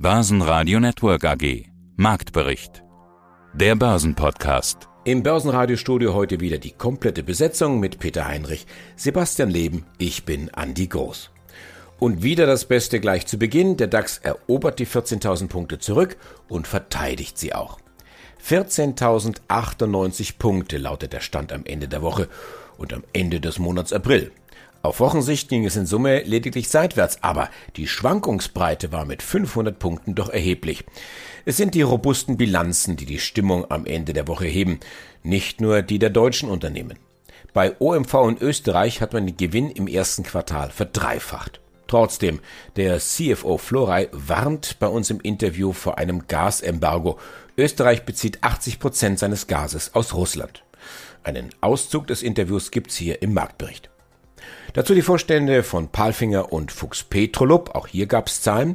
Börsenradio Network AG. Marktbericht. Der Börsenpodcast. Im Börsenradiostudio heute wieder die komplette Besetzung mit Peter Heinrich, Sebastian Leben, ich bin Andi Groß. Und wieder das Beste gleich zu Beginn. Der DAX erobert die 14.000 Punkte zurück und verteidigt sie auch. 14.098 Punkte lautet der Stand am Ende der Woche und am Ende des Monats April. Auf Wochensicht ging es in Summe lediglich seitwärts, aber die Schwankungsbreite war mit 500 Punkten doch erheblich. Es sind die robusten Bilanzen, die die Stimmung am Ende der Woche heben, nicht nur die der deutschen Unternehmen. Bei OMV in Österreich hat man den Gewinn im ersten Quartal verdreifacht. Trotzdem, der CFO Florey warnt bei uns im Interview vor einem Gasembargo. Österreich bezieht 80 Prozent seines Gases aus Russland. Einen Auszug des Interviews gibt's hier im Marktbericht. Dazu die Vorstände von Palfinger und Fuchs Petrolub, auch hier gab's Zahlen.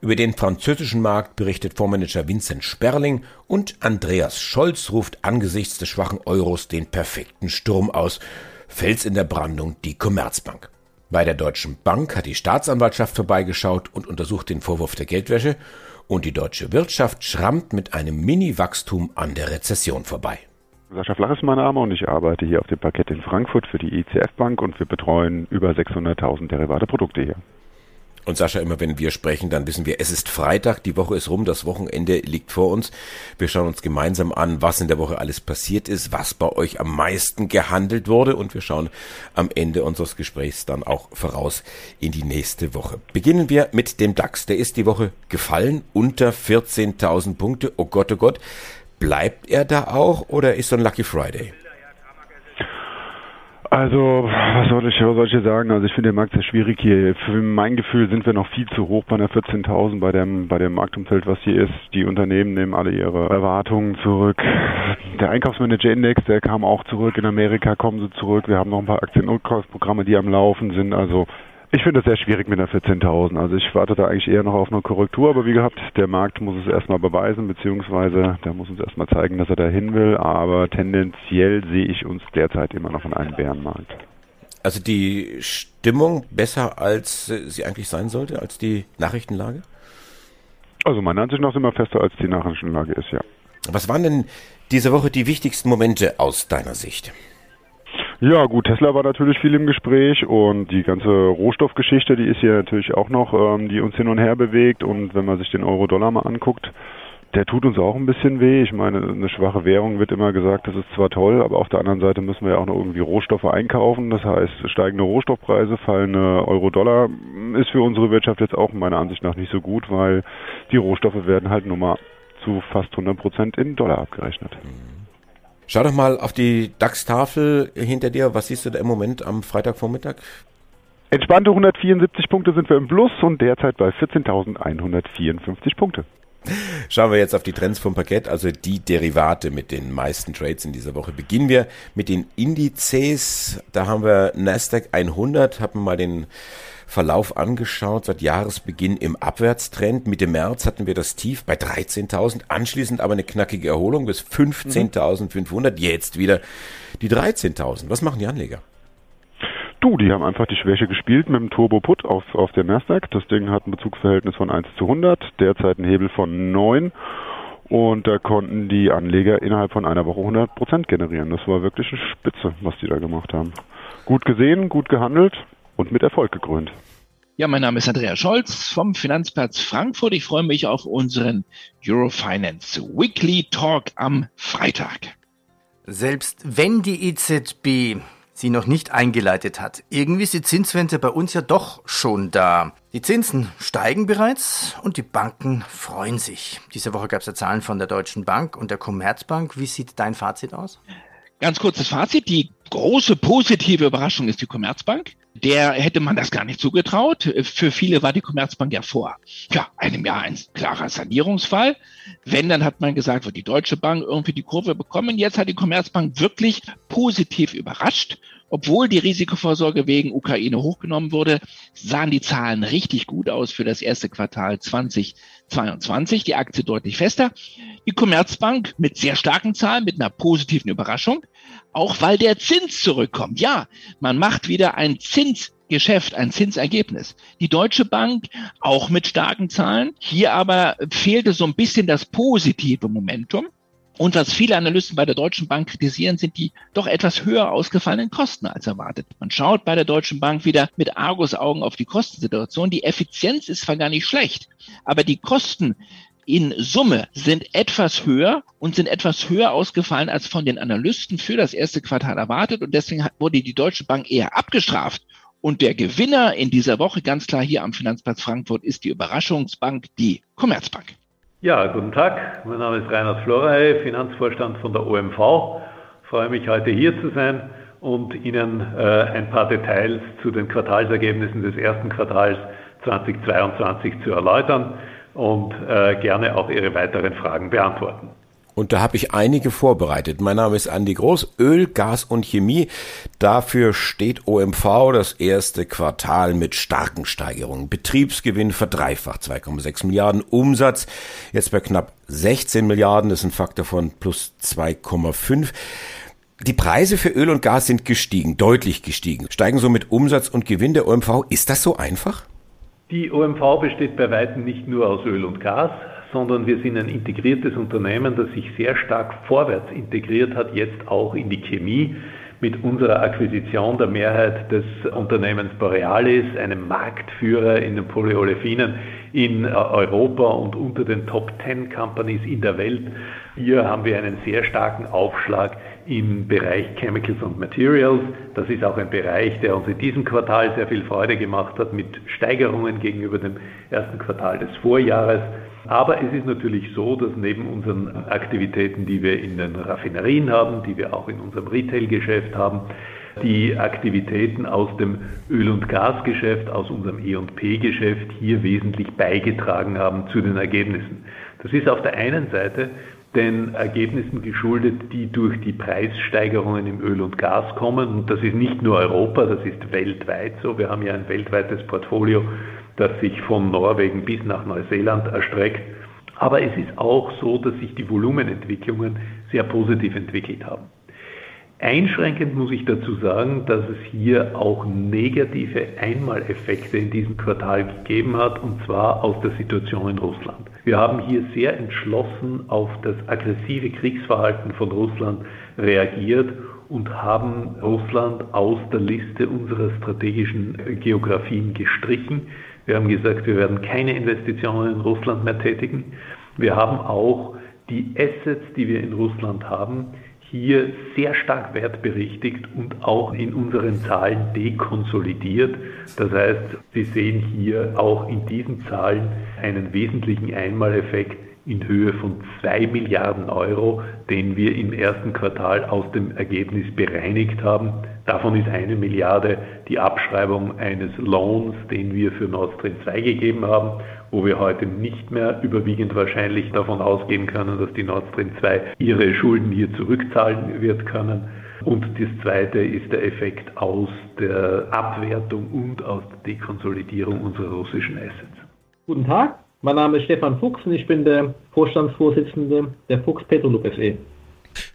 Über den französischen Markt berichtet Fondsmanager Vincent Sperling und Andreas Scholz ruft angesichts des schwachen Euros den perfekten Sturm aus. Fels in der Brandung die Commerzbank. Bei der Deutschen Bank hat die Staatsanwaltschaft vorbeigeschaut und untersucht den Vorwurf der Geldwäsche und die deutsche Wirtschaft schrammt mit einem Mini-Wachstum an der Rezession vorbei. Sascha Flach ist mein Name und ich arbeite hier auf dem Parkett in Frankfurt für die ICF Bank und wir betreuen über 600.000 derivate Produkte hier. Und Sascha, immer wenn wir sprechen, dann wissen wir, es ist Freitag, die Woche ist rum, das Wochenende liegt vor uns. Wir schauen uns gemeinsam an, was in der Woche alles passiert ist, was bei euch am meisten gehandelt wurde und wir schauen am Ende unseres Gesprächs dann auch voraus in die nächste Woche. Beginnen wir mit dem DAX. Der ist die Woche gefallen, unter 14.000 Punkte. Oh Gott, oh Gott. Bleibt er da auch oder ist so ein Lucky Friday? Also, was soll ich, was soll ich sagen? Also ich finde den Markt sehr schwierig hier. Für mein Gefühl sind wir noch viel zu hoch bei einer 14.000 bei dem, bei dem Marktumfeld, was hier ist. Die Unternehmen nehmen alle ihre Erwartungen zurück. Der Einkaufsmanager-Index, der kam auch zurück. In Amerika kommen sie zurück. Wir haben noch ein paar Aktienrückkaufsprogramme, die am Laufen sind. Also ich finde es sehr schwierig mit einer 14.000. Also ich warte da eigentlich eher noch auf eine Korrektur, aber wie gehabt, der Markt muss es erstmal beweisen, beziehungsweise der muss uns erstmal zeigen, dass er dahin will, aber tendenziell sehe ich uns derzeit immer noch in einem Bärenmarkt. Also die Stimmung besser, als sie eigentlich sein sollte, als die Nachrichtenlage? Also meiner Ansicht nach sind wir fester, als die Nachrichtenlage ist, ja. Was waren denn diese Woche die wichtigsten Momente aus deiner Sicht? Ja, gut, Tesla war natürlich viel im Gespräch und die ganze Rohstoffgeschichte, die ist hier natürlich auch noch, ähm, die uns hin und her bewegt. Und wenn man sich den Euro-Dollar mal anguckt, der tut uns auch ein bisschen weh. Ich meine, eine schwache Währung wird immer gesagt, das ist zwar toll, aber auf der anderen Seite müssen wir ja auch noch irgendwie Rohstoffe einkaufen. Das heißt, steigende Rohstoffpreise, fallende Euro-Dollar ist für unsere Wirtschaft jetzt auch meiner Ansicht nach nicht so gut, weil die Rohstoffe werden halt nur mal zu fast 100 Prozent in Dollar abgerechnet. Mhm. Schau doch mal auf die DAX-Tafel hinter dir. Was siehst du da im Moment am Freitagvormittag? Entspannte 174 Punkte sind wir im Plus und derzeit bei 14.154 Punkte. Schauen wir jetzt auf die Trends vom Parkett, also die Derivate mit den meisten Trades in dieser Woche. Beginnen wir mit den Indizes. Da haben wir Nasdaq 100, haben wir mal den Verlauf angeschaut, seit Jahresbeginn im Abwärtstrend. Mitte März hatten wir das Tief bei 13.000, anschließend aber eine knackige Erholung bis 15.500, jetzt wieder die 13.000. Was machen die Anleger? Du, die haben einfach die Schwäche gespielt mit dem Turbo Put auf, auf der Nasdaq. Das Ding hat ein Bezugsverhältnis von 1 zu 100, derzeit ein Hebel von 9. Und da konnten die Anleger innerhalb von einer Woche 100 Prozent generieren. Das war wirklich eine Spitze, was die da gemacht haben. Gut gesehen, gut gehandelt und mit Erfolg gekrönt. Ja, mein Name ist Andreas Scholz vom Finanzplatz Frankfurt. Ich freue mich auf unseren Eurofinance Weekly Talk am Freitag. Selbst wenn die EZB sie noch nicht eingeleitet hat, irgendwie ist die Zinswende bei uns ja doch schon da. Die Zinsen steigen bereits und die Banken freuen sich. Diese Woche gab es ja Zahlen von der Deutschen Bank und der Commerzbank. Wie sieht dein Fazit aus? Ganz kurzes Fazit. Die große positive Überraschung ist die Commerzbank. Der hätte man das gar nicht zugetraut. Für viele war die Commerzbank ja vor ja, einem Jahr ein klarer Sanierungsfall. Wenn, dann hat man gesagt, wird die Deutsche Bank irgendwie die Kurve bekommen. Jetzt hat die Commerzbank wirklich positiv überrascht obwohl die Risikovorsorge wegen Ukraine hochgenommen wurde, sahen die Zahlen richtig gut aus für das erste Quartal 2022. Die Aktie deutlich fester. Die Commerzbank mit sehr starken Zahlen, mit einer positiven Überraschung, auch weil der Zins zurückkommt. Ja, man macht wieder ein Zins Geschäft ein Zinsergebnis. Die Deutsche Bank auch mit starken Zahlen. Hier aber fehlte so ein bisschen das positive Momentum. Und was viele Analysten bei der Deutschen Bank kritisieren, sind die doch etwas höher ausgefallenen Kosten als erwartet. Man schaut bei der Deutschen Bank wieder mit Argus-Augen auf die Kostensituation. Die Effizienz ist zwar gar nicht schlecht, aber die Kosten in Summe sind etwas höher und sind etwas höher ausgefallen als von den Analysten für das erste Quartal erwartet. Und deswegen wurde die Deutsche Bank eher abgestraft. Und der Gewinner in dieser Woche, ganz klar hier am Finanzplatz Frankfurt, ist die Überraschungsbank, die Commerzbank. Ja, guten Tag. Mein Name ist Reinhard Florey, Finanzvorstand von der OMV. Ich freue mich, heute hier zu sein und Ihnen äh, ein paar Details zu den Quartalsergebnissen des ersten Quartals 2022 zu erläutern und äh, gerne auch Ihre weiteren Fragen beantworten. Und da habe ich einige vorbereitet. Mein Name ist Andi Groß, Öl, Gas und Chemie. Dafür steht OMV das erste Quartal mit starken Steigerungen. Betriebsgewinn verdreifacht, 2,6 Milliarden. Umsatz jetzt bei knapp 16 Milliarden, das ist ein Faktor von plus 2,5. Die Preise für Öl und Gas sind gestiegen, deutlich gestiegen. Steigen somit Umsatz und Gewinn der OMV. Ist das so einfach? Die OMV besteht bei weitem nicht nur aus Öl und Gas, sondern wir sind ein integriertes Unternehmen, das sich sehr stark vorwärts integriert hat, jetzt auch in die Chemie. Mit unserer Akquisition der Mehrheit des Unternehmens Borealis, einem Marktführer in den Polyolefinen in Europa und unter den Top 10 Companies in der Welt. Hier haben wir einen sehr starken Aufschlag im Bereich Chemicals und Materials. Das ist auch ein Bereich, der uns in diesem Quartal sehr viel Freude gemacht hat mit Steigerungen gegenüber dem ersten Quartal des Vorjahres. Aber es ist natürlich so, dass neben unseren Aktivitäten, die wir in den Raffinerien haben, die wir auch in unserem Retail-Geschäft haben, die Aktivitäten aus dem Öl- und Gasgeschäft, aus unserem E&P-Geschäft hier wesentlich beigetragen haben zu den Ergebnissen. Das ist auf der einen Seite den Ergebnissen geschuldet, die durch die Preissteigerungen im Öl und Gas kommen. Und das ist nicht nur Europa, das ist weltweit so. Wir haben ja ein weltweites Portfolio, das sich von Norwegen bis nach Neuseeland erstreckt. Aber es ist auch so, dass sich die Volumenentwicklungen sehr positiv entwickelt haben. Einschränkend muss ich dazu sagen, dass es hier auch negative Einmaleffekte in diesem Quartal gegeben hat, und zwar aus der Situation in Russland. Wir haben hier sehr entschlossen auf das aggressive Kriegsverhalten von Russland reagiert und haben Russland aus der Liste unserer strategischen Geografien gestrichen. Wir haben gesagt, wir werden keine Investitionen in Russland mehr tätigen. Wir haben auch die Assets, die wir in Russland haben, hier sehr stark wertberichtigt und auch in unseren Zahlen dekonsolidiert. Das heißt, Sie sehen hier auch in diesen Zahlen einen wesentlichen Einmaleffekt in Höhe von 2 Milliarden Euro, den wir im ersten Quartal aus dem Ergebnis bereinigt haben. Davon ist eine Milliarde die Abschreibung eines Lohns, den wir für Nord Stream 2 gegeben haben wo wir heute nicht mehr überwiegend wahrscheinlich davon ausgehen können, dass die Nord Stream 2 ihre Schulden hier zurückzahlen wird können. Und das zweite ist der Effekt aus der Abwertung und aus der Dekonsolidierung unserer russischen Assets. Guten Tag, mein Name ist Stefan Fuchs und ich bin der Vorstandsvorsitzende der Fuchs Petrolub SE.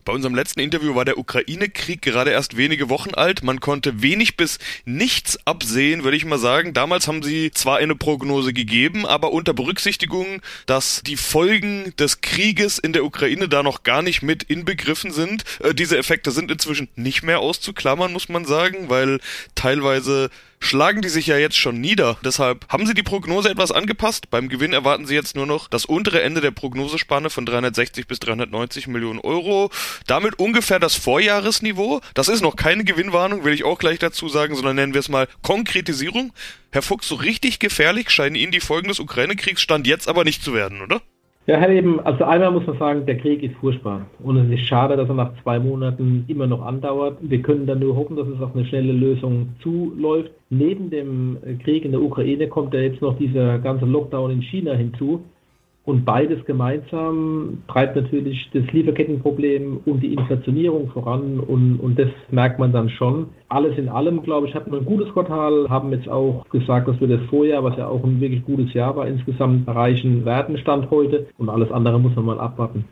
Bei unserem letzten Interview war der Ukraine-Krieg gerade erst wenige Wochen alt. Man konnte wenig bis nichts absehen, würde ich mal sagen. Damals haben sie zwar eine Prognose gegeben, aber unter Berücksichtigung, dass die Folgen des Krieges in der Ukraine da noch gar nicht mit inbegriffen sind. Äh, diese Effekte sind inzwischen nicht mehr auszuklammern, muss man sagen, weil teilweise schlagen die sich ja jetzt schon nieder. Deshalb haben sie die Prognose etwas angepasst. Beim Gewinn erwarten sie jetzt nur noch das untere Ende der Prognosespanne von 360 bis 390 Millionen Euro. Damit ungefähr das Vorjahresniveau. Das ist noch keine Gewinnwarnung, will ich auch gleich dazu sagen, sondern nennen wir es mal Konkretisierung. Herr Fuchs, so richtig gefährlich scheinen Ihnen die Folgen des Ukraine-Kriegs Stand jetzt aber nicht zu werden, oder? Ja, Herr Leben, also einmal muss man sagen, der Krieg ist furchtbar. Und es ist schade, dass er nach zwei Monaten immer noch andauert. Wir können dann nur hoffen, dass es auf eine schnelle Lösung zuläuft. Neben dem Krieg in der Ukraine kommt ja jetzt noch dieser ganze Lockdown in China hinzu. Und beides gemeinsam treibt natürlich das Lieferkettenproblem und die Inflationierung voran und, und das merkt man dann schon. Alles in allem, glaube ich, hatten wir ein gutes Quartal, haben jetzt auch gesagt, dass wir das Vorjahr, was ja auch ein wirklich gutes Jahr war, insgesamt erreichen werden, Stand heute und alles andere muss man mal abwarten.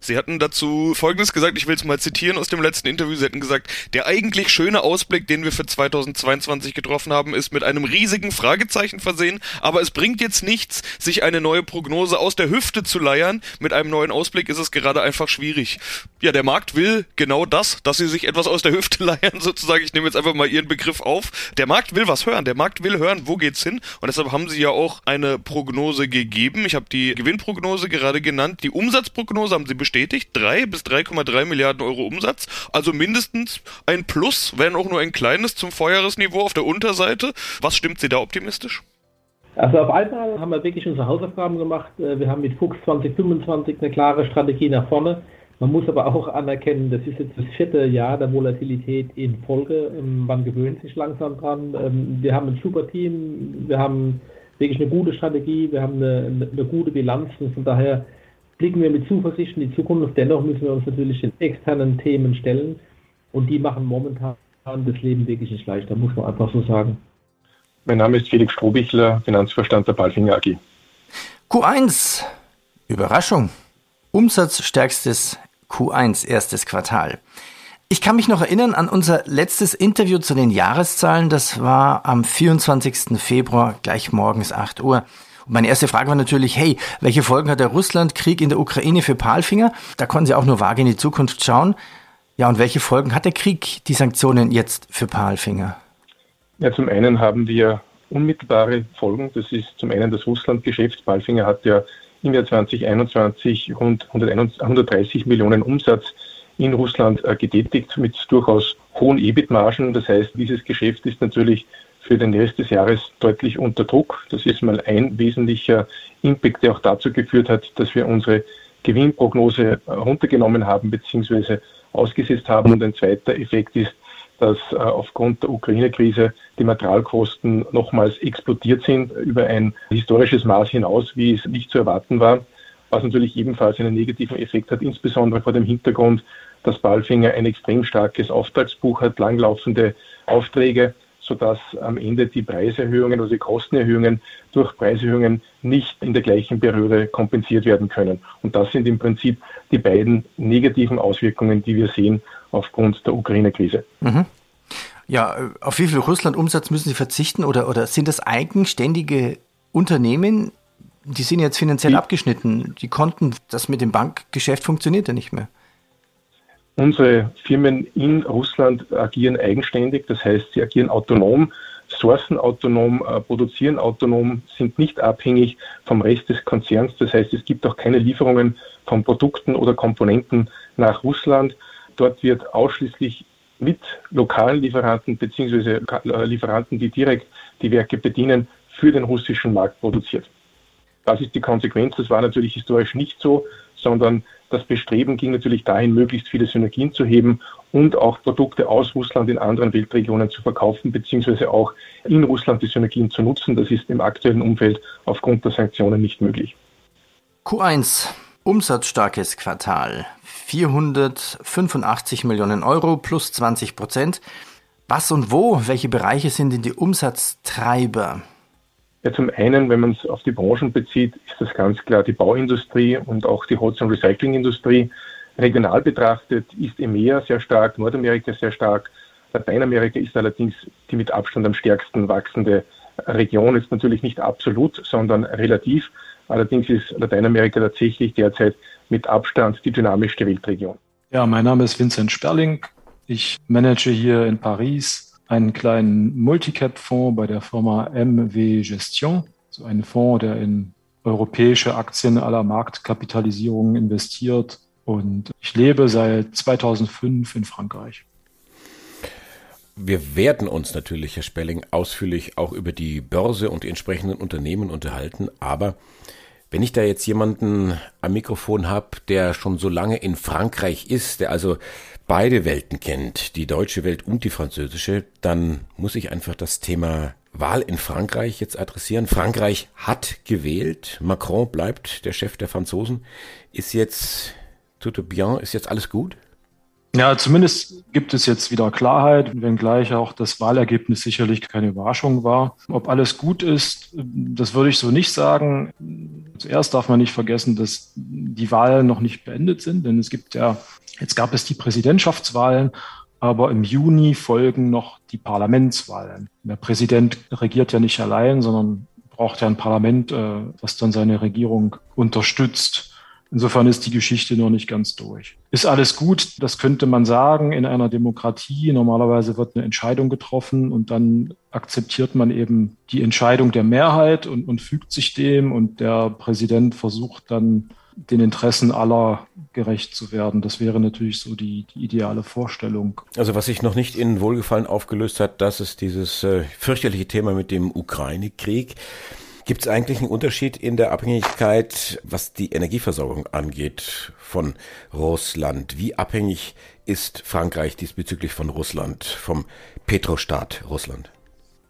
Sie hatten dazu Folgendes gesagt, ich will es mal zitieren aus dem letzten Interview. Sie hatten gesagt, der eigentlich schöne Ausblick, den wir für 2022 getroffen haben, ist mit einem riesigen Fragezeichen versehen, aber es bringt jetzt nichts, sich eine neue Prognose aus der Hüfte zu leiern. Mit einem neuen Ausblick ist es gerade einfach schwierig. Ja, der Markt will genau das, dass Sie sich etwas aus der Hüfte leiern, sozusagen. Ich nehme jetzt einfach mal Ihren Begriff auf. Der Markt will was hören. Der Markt will hören, wo geht's hin? Und deshalb haben Sie ja auch eine Prognose gegeben. Ich habe die Gewinnprognose gerade genannt. Die Umsatzprognose haben Sie bestimmt bestätigt, 3 bis 3,3 Milliarden Euro Umsatz, also mindestens ein Plus, wenn auch nur ein kleines zum Vorjahresniveau auf der Unterseite. Was stimmt Sie da optimistisch? Also auf einmal haben wir wirklich unsere Hausaufgaben gemacht. Äh, wir haben mit Fuchs 2025 eine klare Strategie nach vorne. Man muss aber auch anerkennen, das ist jetzt das vierte Jahr der Volatilität in Folge. Ähm, man gewöhnt sich langsam dran. Ähm, wir haben ein super Team, wir haben wirklich eine gute Strategie, wir haben eine, eine gute Bilanz und von daher blicken wir mit Zuversicht in die Zukunft. Dennoch müssen wir uns natürlich den externen Themen stellen und die machen momentan das Leben wirklich nicht leichter, muss man einfach so sagen. Mein Name ist Felix Strohbichler, Finanzvorstand der Balfinger AG. Q1, Überraschung. Umsatzstärkstes Q1, erstes Quartal. Ich kann mich noch erinnern an unser letztes Interview zu den Jahreszahlen. Das war am 24. Februar, gleich morgens 8 Uhr. Und meine erste Frage war natürlich, hey, welche Folgen hat der Russlandkrieg in der Ukraine für Palfinger? Da konnten Sie auch nur vage in die Zukunft schauen. Ja, und welche Folgen hat der Krieg, die Sanktionen jetzt für Palfinger? Ja, zum einen haben wir unmittelbare Folgen. Das ist zum einen das Russlandgeschäft. Palfinger hat ja im Jahr 2021 rund 130 Millionen Umsatz in Russland äh, getätigt mit durchaus hohen EBIT-Margen. Das heißt, dieses Geschäft ist natürlich für den Rest des Jahres deutlich unter Druck. Das ist mal ein wesentlicher Impact, der auch dazu geführt hat, dass wir unsere Gewinnprognose runtergenommen haben bzw. ausgesetzt haben. Und ein zweiter Effekt ist, dass äh, aufgrund der Ukraine-Krise die Materialkosten nochmals explodiert sind über ein historisches Maß hinaus, wie es nicht zu erwarten war, was natürlich ebenfalls einen negativen Effekt hat, insbesondere vor dem Hintergrund, dass Balfinger ein extrem starkes Auftragsbuch hat, langlaufende Aufträge sodass am Ende die Preiserhöhungen oder die Kostenerhöhungen durch Preiserhöhungen nicht in der gleichen Periode kompensiert werden können. Und das sind im Prinzip die beiden negativen Auswirkungen, die wir sehen aufgrund der Ukraine-Krise. Mhm. Ja, auf wie viel Russland-Umsatz müssen Sie verzichten oder, oder sind das eigenständige Unternehmen? Die sind jetzt finanziell die, abgeschnitten. Die konnten, das mit dem Bankgeschäft funktioniert ja nicht mehr. Unsere Firmen in Russland agieren eigenständig, das heißt, sie agieren autonom, sourcen autonom, äh, produzieren autonom, sind nicht abhängig vom Rest des Konzerns. Das heißt, es gibt auch keine Lieferungen von Produkten oder Komponenten nach Russland. Dort wird ausschließlich mit lokalen Lieferanten bzw. Äh, Lieferanten, die direkt die Werke bedienen, für den russischen Markt produziert. Das ist die Konsequenz. Das war natürlich historisch nicht so, sondern das Bestreben ging natürlich dahin, möglichst viele Synergien zu heben und auch Produkte aus Russland in anderen Weltregionen zu verkaufen, beziehungsweise auch in Russland die Synergien zu nutzen. Das ist im aktuellen Umfeld aufgrund der Sanktionen nicht möglich. Q1, umsatzstarkes Quartal, 485 Millionen Euro plus 20 Prozent. Was und wo, welche Bereiche sind denn die Umsatztreiber? Ja, zum einen, wenn man es auf die Branchen bezieht, ist das ganz klar die Bauindustrie und auch die Holz- und Recyclingindustrie. Regional betrachtet ist EMEA sehr stark, Nordamerika sehr stark. Lateinamerika ist allerdings die mit Abstand am stärksten wachsende Region. Ist natürlich nicht absolut, sondern relativ. Allerdings ist Lateinamerika tatsächlich derzeit mit Abstand die dynamischste Weltregion. Ja, mein Name ist Vincent Sperling. Ich manage hier in Paris einen kleinen Multicap-Fonds bei der Firma MW Gestion, so ein Fonds, der in europäische Aktien aller Marktkapitalisierungen investiert. Und ich lebe seit 2005 in Frankreich. Wir werden uns natürlich, Herr Spelling, ausführlich auch über die Börse und die entsprechenden Unternehmen unterhalten. Aber wenn ich da jetzt jemanden am Mikrofon habe, der schon so lange in Frankreich ist, der also beide Welten kennt, die deutsche Welt und die französische, dann muss ich einfach das Thema Wahl in Frankreich jetzt adressieren. Frankreich hat gewählt, Macron bleibt der Chef der Franzosen. Ist jetzt tout bien, ist jetzt alles gut? Ja, zumindest gibt es jetzt wieder Klarheit, wenngleich auch das Wahlergebnis sicherlich keine Überraschung war. Ob alles gut ist, das würde ich so nicht sagen. Zuerst darf man nicht vergessen, dass die Wahlen noch nicht beendet sind, denn es gibt ja, jetzt gab es die Präsidentschaftswahlen, aber im Juni folgen noch die Parlamentswahlen. Der Präsident regiert ja nicht allein, sondern braucht ja ein Parlament, äh, das dann seine Regierung unterstützt. Insofern ist die Geschichte noch nicht ganz durch. Ist alles gut? Das könnte man sagen in einer Demokratie. Normalerweise wird eine Entscheidung getroffen und dann akzeptiert man eben die Entscheidung der Mehrheit und, und fügt sich dem und der Präsident versucht dann den Interessen aller gerecht zu werden. Das wäre natürlich so die, die ideale Vorstellung. Also was sich noch nicht in Wohlgefallen aufgelöst hat, das ist dieses äh, fürchterliche Thema mit dem Ukraine-Krieg. Gibt es eigentlich einen Unterschied in der Abhängigkeit, was die Energieversorgung angeht von Russland? Wie abhängig ist Frankreich diesbezüglich von Russland, vom Petrostaat Russland?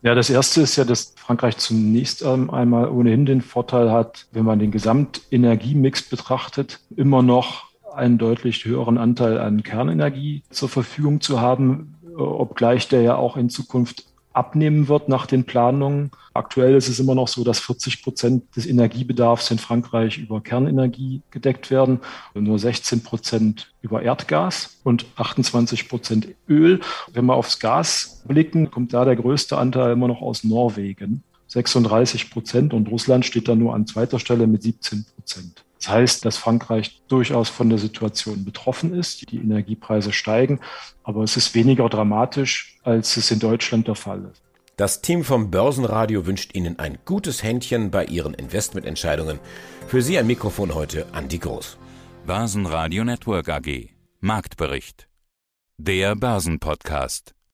Ja, das erste ist ja, dass Frankreich zunächst einmal ohnehin den Vorteil hat, wenn man den Gesamtenergiemix betrachtet, immer noch einen deutlich höheren Anteil an Kernenergie zur Verfügung zu haben, obgleich der ja auch in Zukunft abnehmen wird nach den Planungen. Aktuell ist es immer noch so, dass 40 Prozent des Energiebedarfs in Frankreich über Kernenergie gedeckt werden und nur 16 Prozent über Erdgas und 28 Prozent Öl. Wenn wir aufs Gas blicken, kommt da der größte Anteil immer noch aus Norwegen. 36 Prozent und Russland steht da nur an zweiter Stelle mit 17 Prozent. Das heißt, dass Frankreich durchaus von der Situation betroffen ist. Die Energiepreise steigen, aber es ist weniger dramatisch, als es in Deutschland der Fall ist. Das Team vom Börsenradio wünscht Ihnen ein gutes Händchen bei Ihren Investmententscheidungen. Für Sie ein Mikrofon heute Andi Groß. Börsenradio Network AG. Marktbericht. Der Börsenpodcast.